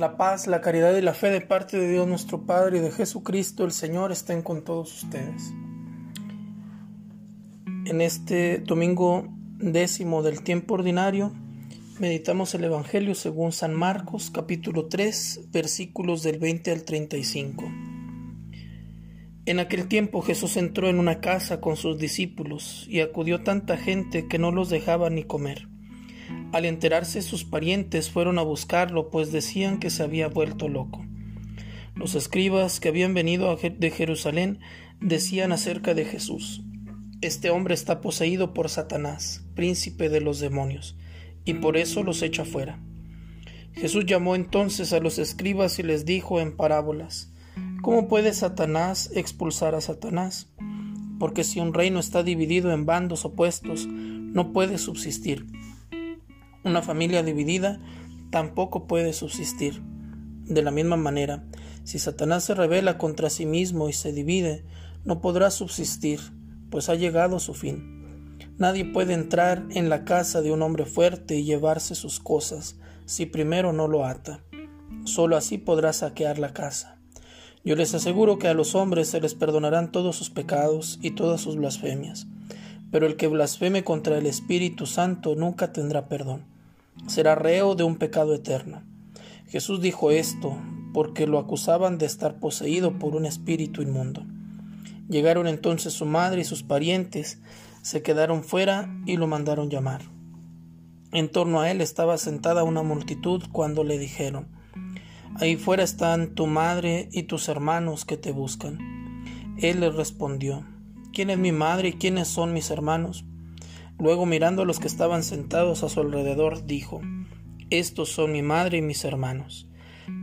La paz, la caridad y la fe de parte de Dios nuestro Padre y de Jesucristo el Señor estén con todos ustedes. En este domingo décimo del tiempo ordinario, meditamos el Evangelio según San Marcos, capítulo 3, versículos del 20 al 35. En aquel tiempo Jesús entró en una casa con sus discípulos y acudió tanta gente que no los dejaba ni comer. Al enterarse sus parientes fueron a buscarlo, pues decían que se había vuelto loco. Los escribas que habían venido de Jerusalén decían acerca de Jesús, Este hombre está poseído por Satanás, príncipe de los demonios, y por eso los echa fuera. Jesús llamó entonces a los escribas y les dijo en parábolas, ¿Cómo puede Satanás expulsar a Satanás? Porque si un reino está dividido en bandos opuestos, no puede subsistir. Una familia dividida tampoco puede subsistir. De la misma manera, si Satanás se revela contra sí mismo y se divide, no podrá subsistir, pues ha llegado su fin. Nadie puede entrar en la casa de un hombre fuerte y llevarse sus cosas si primero no lo ata. Solo así podrá saquear la casa. Yo les aseguro que a los hombres se les perdonarán todos sus pecados y todas sus blasfemias, pero el que blasfeme contra el Espíritu Santo nunca tendrá perdón será reo de un pecado eterno. Jesús dijo esto porque lo acusaban de estar poseído por un espíritu inmundo. Llegaron entonces su madre y sus parientes, se quedaron fuera y lo mandaron llamar. En torno a él estaba sentada una multitud cuando le dijeron, Ahí fuera están tu madre y tus hermanos que te buscan. Él les respondió, ¿quién es mi madre y quiénes son mis hermanos? Luego mirando a los que estaban sentados a su alrededor, dijo, Estos son mi madre y mis hermanos,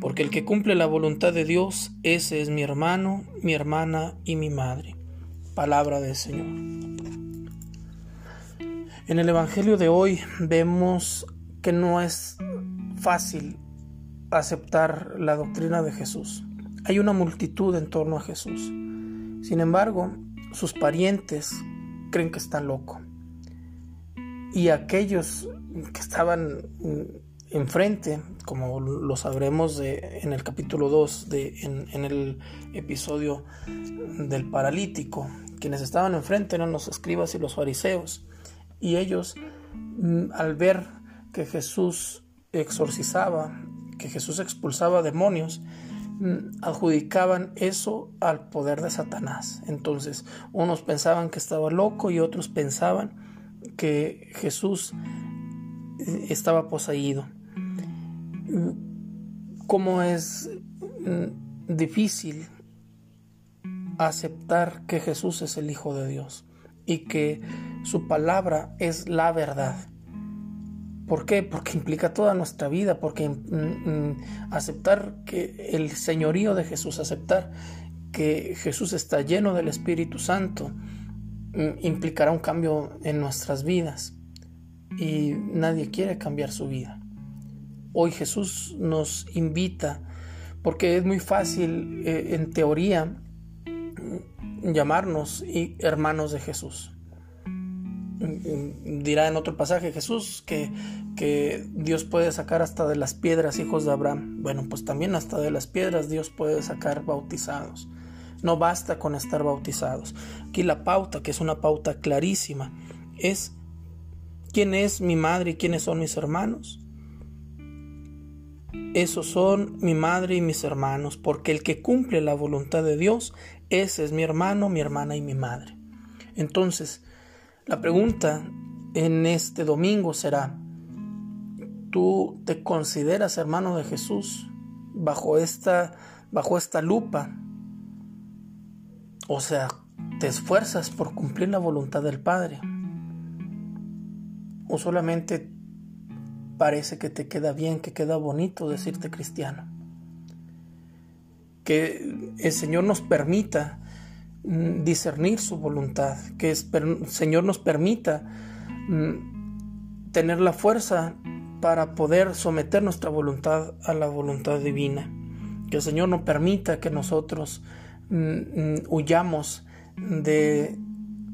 porque el que cumple la voluntad de Dios, ese es mi hermano, mi hermana y mi madre. Palabra del Señor. En el Evangelio de hoy vemos que no es fácil aceptar la doctrina de Jesús. Hay una multitud en torno a Jesús. Sin embargo, sus parientes creen que está loco. Y aquellos que estaban enfrente, como lo sabremos de, en el capítulo 2, de, en, el episodio del paralítico, quienes estaban enfrente eran los escribas y los fariseos, y ellos mm, al ver que Jesús exorcizaba, que Jesús expulsaba demonios, adjudicaban eso al poder de Satanás. Entonces, unos pensaban que estaba loco y otros pensaban que Jesús eh, estaba poseído. Cómo es mm, difícil aceptar que Jesús es el Hijo de Dios y que su palabra es la verdad. ¿Por qué? Porque implica toda nuestra vida, porque mm, mm, aceptar que el señorío de Jesús, aceptar que Jesús está lleno del Espíritu Santo, Mm, implicará un cambio en nuestras vidas y nadie quiere cambiar su vida. Hoy Jesús nos invita, porque es muy fácil eh, en teoría llamarnos hermanos de Jesús. Dirá en otro pasaje Jesús que, que Dios puede sacar hasta de las piedras hijos de Abraham. Bueno, pues también hasta de las piedras Dios puede sacar bautizados. No basta con estar bautizados. Aquí la pauta, que es una pauta clarísima, es quién es mi madre y quiénes son mis hermanos. Esos son mi madre y mis hermanos, porque el que cumple la voluntad de Dios, ese es mi hermano, mi hermana y mi madre. Entonces, la pregunta en este domingo será, ¿tú te consideras hermano de Jesús bajo esta, bajo esta lupa o sea, te esfuerzas por cumplir la voluntad del Padre. O solamente parece que te queda bien, que queda bonito decirte cristiano. Que el Señor nos permita discernir su voluntad, que el Señor nos permita mm, tener la fuerza para poder someter nuestra voluntad a la voluntad divina. Que el Señor nos permita que nosotros Mm, mm, huyamos de,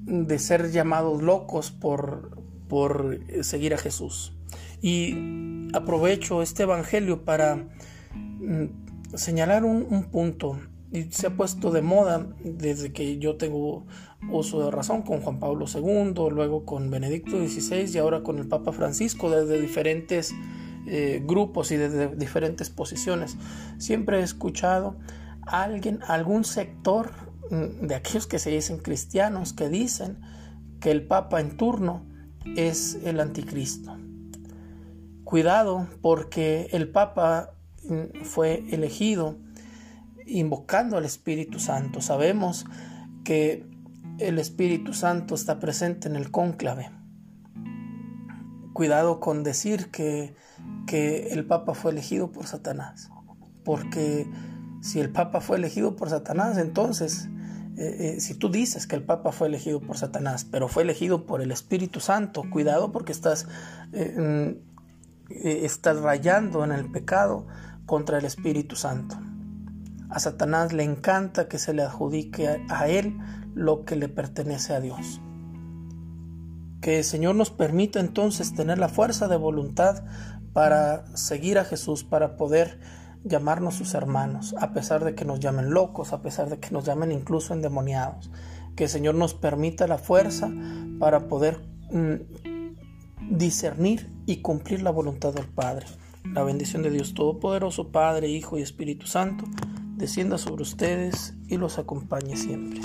de, ser llamados locos por, por seguir a Jesús. Y aprovecho este Evangelio para mm, señalar un, punto y se ha puesto de moda desde que yo tengo uso de razón con Juan Pablo II, luego con Benedicto XVI y ahora con el Papa Francisco desde diferentes eh, grupos y desde diferentes posiciones. Siempre he escuchado a alguien, algún sector mm, de aquellos que se dicen cristianos que dicen que el Papa en turno es el anticristo. Cuidado porque el Papa mm, fue elegido invocando al Espíritu Santo. Sabemos que el Espíritu Santo está presente en el cónclave. Cuidado con decir que, que el Papa fue elegido por Satanás, porque si el Papa fue elegido por Satanás, entonces, eh, eh, si tú dices que el Papa fue elegido por Satanás, pero fue elegido por el Espíritu Santo, cuidado porque estás, eh, mm, estás rayando en el pecado contra el Espíritu Santo. A Satanás le encanta que se le adjudique a él lo que le pertenece a Dios. Que el Señor nos permita entonces tener la fuerza de voluntad para seguir a Jesús, para poder llamarnos sus hermanos, a pesar de que nos llamen locos, a pesar de que nos llamen incluso endemoniados. Que el Señor nos permita la fuerza para poder mm, discernir y cumplir la voluntad del Padre. La bendición de Dios Todopoderoso, Padre, Hijo y Espíritu Santo, descienda sobre ustedes y los acompañe siempre.